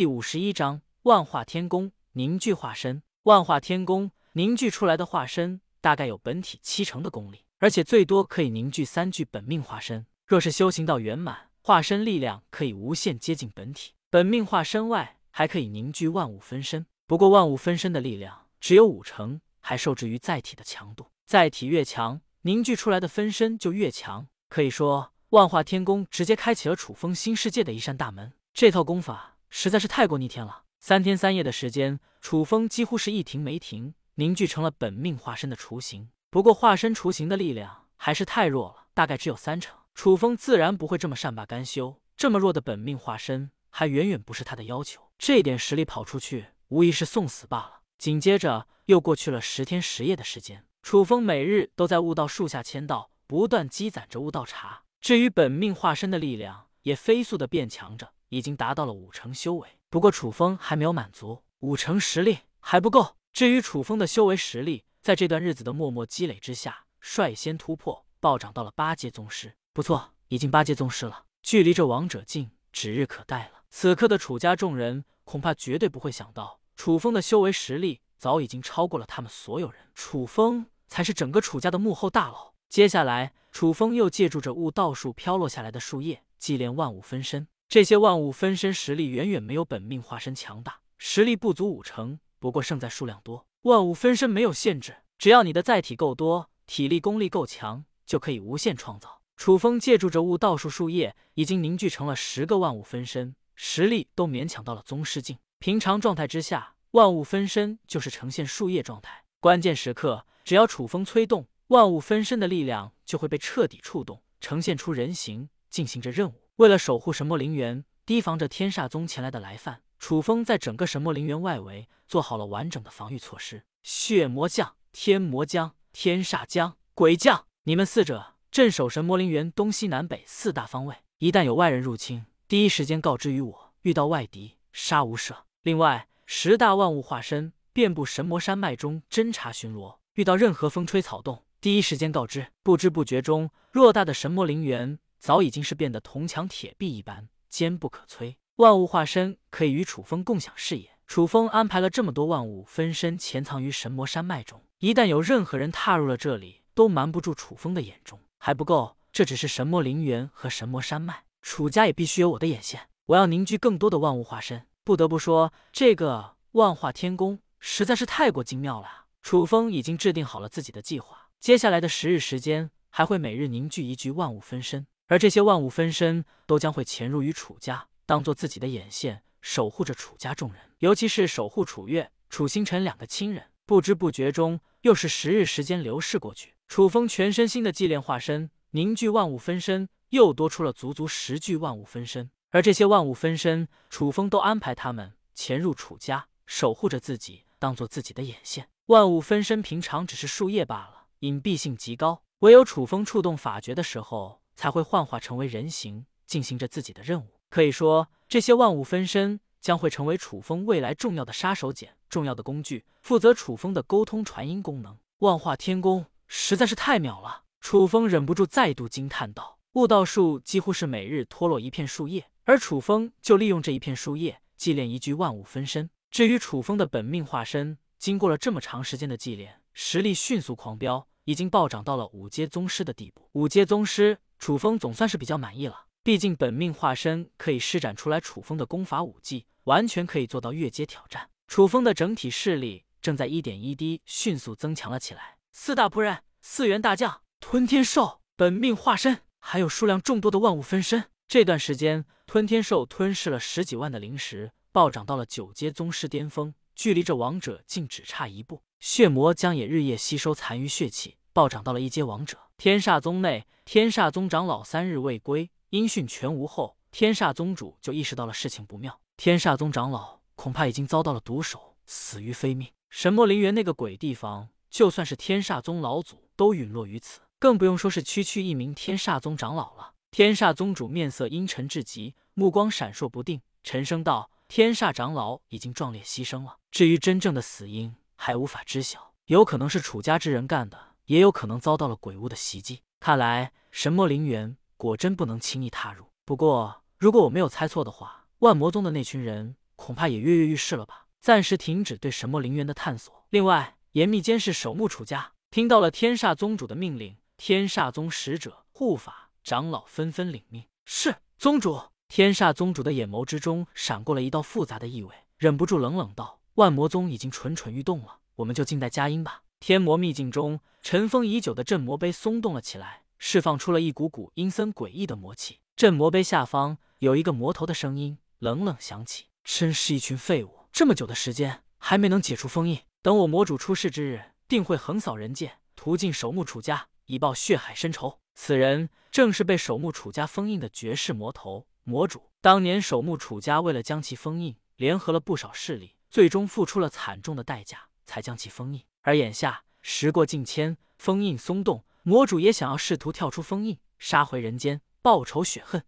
第五十一章万化天宫凝聚化身。万化天宫凝聚出来的化身，大概有本体七成的功力，而且最多可以凝聚三具本命化身。若是修行到圆满，化身力量可以无限接近本体。本命化身外，还可以凝聚万物分身。不过万物分身的力量只有五成，还受制于载体的强度。载体越强，凝聚出来的分身就越强。可以说，万化天宫直接开启了楚风新世界的一扇大门。这套功法实在是太过逆天了。三天三夜的时间，楚风几乎是一停没停，凝聚成了本命化身的雏形。不过化身雏形的力量还是太弱了，大概只有三成。楚风自然不会这么善罢甘休，这么弱的本命化身还远远不是他的要求。这点实力跑出去，无疑是送死罢了。紧接着又过去了十天十夜的时间，楚风每日都在悟道树下签到，不断积攒着悟道茶。至于本命化身的力量，也飞速的变强着，已经达到了五成修为。不过楚风还没有满足，五成实力还不够。至于楚风的修为实力，在这段日子的默默积累之下，率先突破，暴涨到了八阶宗师。不错，已经八阶宗师了，距离这王者境指日可待了。此刻的楚家众人恐怕绝对不会想到，楚风的修为实力早已经超过了他们所有人。楚风才是整个楚家的幕后大佬。接下来，楚风又借助着悟道树飘落下来的树叶，祭炼万物分身。这些万物分身实力远远没有本命化身强大，实力不足五成，不过胜在数量多。万物分身没有限制，只要你的载体够多，体力功力够强，就可以无限创造。楚风借助着悟道树树叶，已经凝聚成了十个万物分身，实力都勉强到了宗师境。平常状态之下，万物分身就是呈现树叶状态，关键时刻，只要楚风催动，万物分身的力量就会被彻底触动，呈现出人形，进行着任务。为了守护神魔陵园，提防着天煞宗前来的来犯，楚风在整个神魔陵园外围做好了完整的防御措施。血魔将、天魔将、天煞将、鬼将，你们四者镇守神魔陵园东西南北四大方位，一旦有外人入侵，第一时间告知于我。遇到外敌，杀无赦。另外，十大万物化身遍布神魔山脉中侦查巡逻，遇到任何风吹草动，第一时间告知。不知不觉中，偌大的神魔陵园。早已经是变得铜墙铁壁一般，坚不可摧。万物化身可以与楚风共享视野。楚风安排了这么多万物分身潜藏于神魔山脉中，一旦有任何人踏入了这里，都瞒不住楚风的眼中。还不够，这只是神魔陵园和神魔山脉，楚家也必须有我的眼线。我要凝聚更多的万物化身。不得不说，这个万化天宫实在是太过精妙了。楚风已经制定好了自己的计划，接下来的十日时间，还会每日凝聚一具万物分身。而这些万物分身都将会潜入于楚家，当做自己的眼线，守护着楚家众人，尤其是守护楚月、楚星辰两个亲人。不知不觉中，又是十日时间流逝过去。楚风全身心的祭炼化身，凝聚万物分身，又多出了足足十具万物分身。而这些万物分身，楚风都安排他们潜入楚家，守护着自己，当做自己的眼线。万物分身平常只是树叶罢了，隐蔽性极高，唯有楚风触动法诀的时候。才会幻化成为人形，进行着自己的任务。可以说，这些万物分身将会成为楚风未来重要的杀手锏、重要的工具，负责楚风的沟通传音功能。万化天宫实在是太妙了，楚风忍不住再度惊叹道：“悟道树几乎是每日脱落一片树叶，而楚风就利用这一片树叶祭炼一具万物分身。至于楚风的本命化身，经过了这么长时间的祭炼，实力迅速狂飙，已经暴涨到了五阶宗师的地步。五阶宗师。”楚风总算是比较满意了，毕竟本命化身可以施展出来楚风的功法武技，完全可以做到越阶挑战。楚风的整体势力正在一点一滴迅速增强了起来。四大仆人、四员大将、吞天兽、本命化身，还有数量众多的万物分身。这段时间，吞天兽吞噬了十几万的灵石，暴涨到了九阶宗师巅峰，距离这王者竟只差一步。血魔将也日夜吸收残余血气。暴涨到了一阶王者。天煞宗内，天煞宗长老三日未归，音讯全无后，天煞宗主就意识到了事情不妙。天煞宗长老恐怕已经遭到了毒手，死于非命。神魔陵园那个鬼地方，就算是天煞宗老祖都陨落于此，更不用说是区区一名天煞宗长老了。天煞宗主面色阴沉至极，目光闪烁不定，沉声道：“天煞长老已经壮烈牺牲了，至于真正的死因，还无法知晓，有可能是楚家之人干的。”也有可能遭到了鬼物的袭击，看来神魔陵园果真不能轻易踏入。不过，如果我没有猜错的话，万魔宗的那群人恐怕也跃跃欲试了吧？暂时停止对神魔陵园的探索。另外，严密监视守墓楚家。听到了天煞宗主的命令，天煞宗使者、护法、长老纷纷领命。是宗主。天煞宗主的眼眸之中闪过了一道复杂的意味，忍不住冷冷道：“万魔宗已经蠢蠢欲动了，我们就静待佳音吧。”天魔秘境中，尘封已久的镇魔碑松动了起来，释放出了一股股阴森诡异的魔气。镇魔碑下方有一个魔头的声音冷冷响起：“真是一群废物，这么久的时间还没能解除封印，等我魔主出世之日，定会横扫人界，屠尽守墓楚家，以报血海深仇。”此人正是被守墓楚家封印的绝世魔头。魔主当年守墓楚家为了将其封印，联合了不少势力，最终付出了惨重的代价，才将其封印。而眼下时过境迁，封印松动，魔主也想要试图跳出封印，杀回人间，报仇雪恨。